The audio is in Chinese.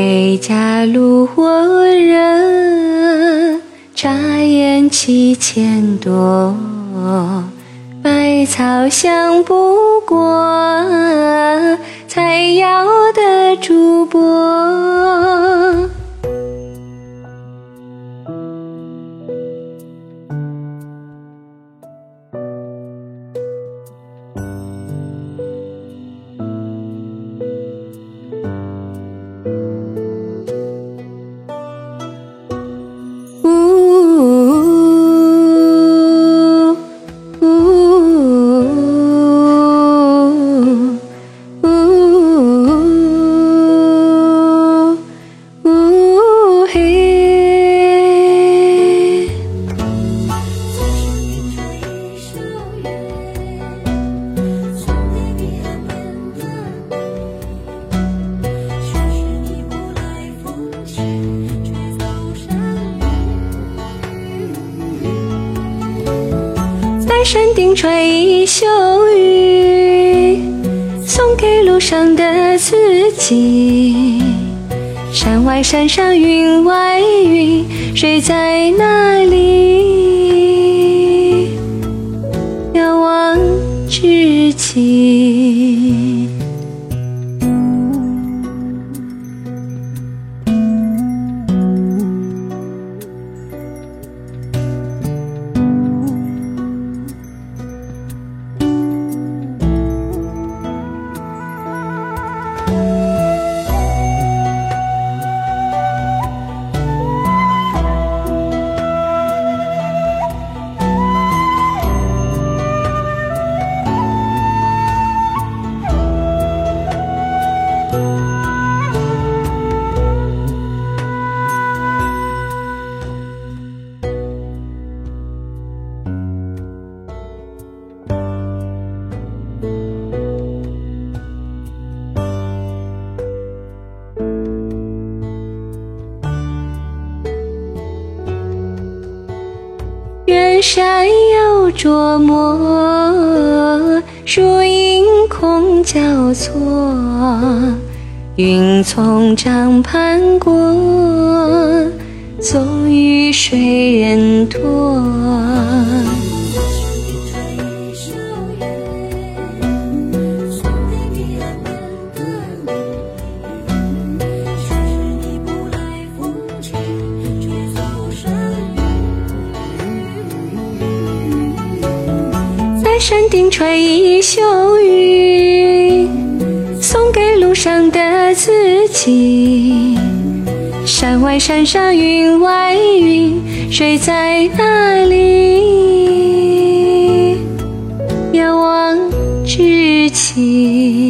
谁家炉火热？茶烟七千多，百草香不过，采药的主播。山顶穿一袖云，送给路上的自己。山外山上云外云，谁在那里？遥望知己。山有琢磨，树影空交错，云从帐畔过，纵雨水人托。山顶吹一袖云，送给路上的自己。山外山上云外云，谁在那里？遥望知己。